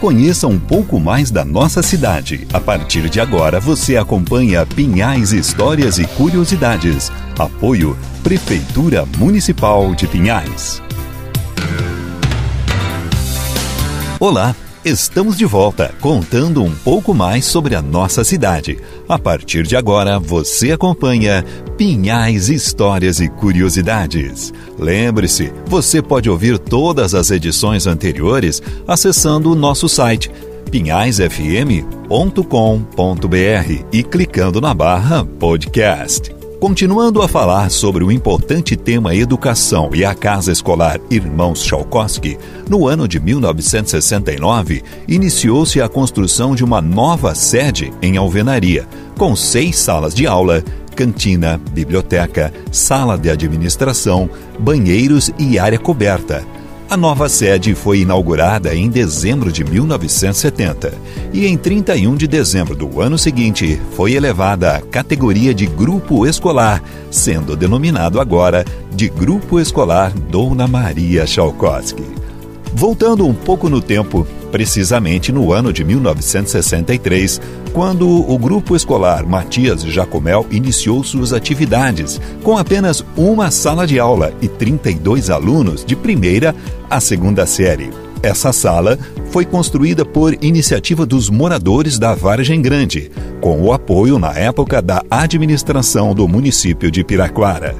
Conheça um pouco mais da nossa cidade. A partir de agora, você acompanha Pinhais Histórias e Curiosidades. Apoio Prefeitura Municipal de Pinhais. Olá! Estamos de volta, contando um pouco mais sobre a nossa cidade. A partir de agora, você acompanha Pinhais Histórias e Curiosidades. Lembre-se, você pode ouvir todas as edições anteriores acessando o nosso site pinhaisfm.com.br e clicando na barra podcast. Continuando a falar sobre o importante tema educação e a casa escolar Irmãos Chalkowski, no ano de 1969, iniciou-se a construção de uma nova sede em Alvenaria, com seis salas de aula, cantina, biblioteca, sala de administração, banheiros e área coberta a nova sede foi inaugurada em dezembro de 1970 e, em 31 de dezembro do ano seguinte, foi elevada à categoria de grupo escolar, sendo denominado agora de Grupo Escolar Dona Maria Chalkowski. Voltando um pouco no tempo, precisamente no ano de 1963, quando o grupo escolar Matias Jacomel iniciou suas atividades, com apenas uma sala de aula e 32 alunos de primeira a segunda série. Essa sala foi construída por iniciativa dos moradores da Vargem Grande, com o apoio na época da administração do município de Piraquara.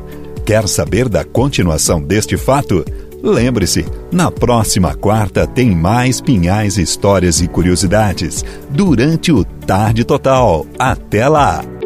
Quer saber da continuação deste fato? Lembre-se, na próxima quarta tem mais pinhais, histórias e curiosidades durante o Tarde Total. Até lá!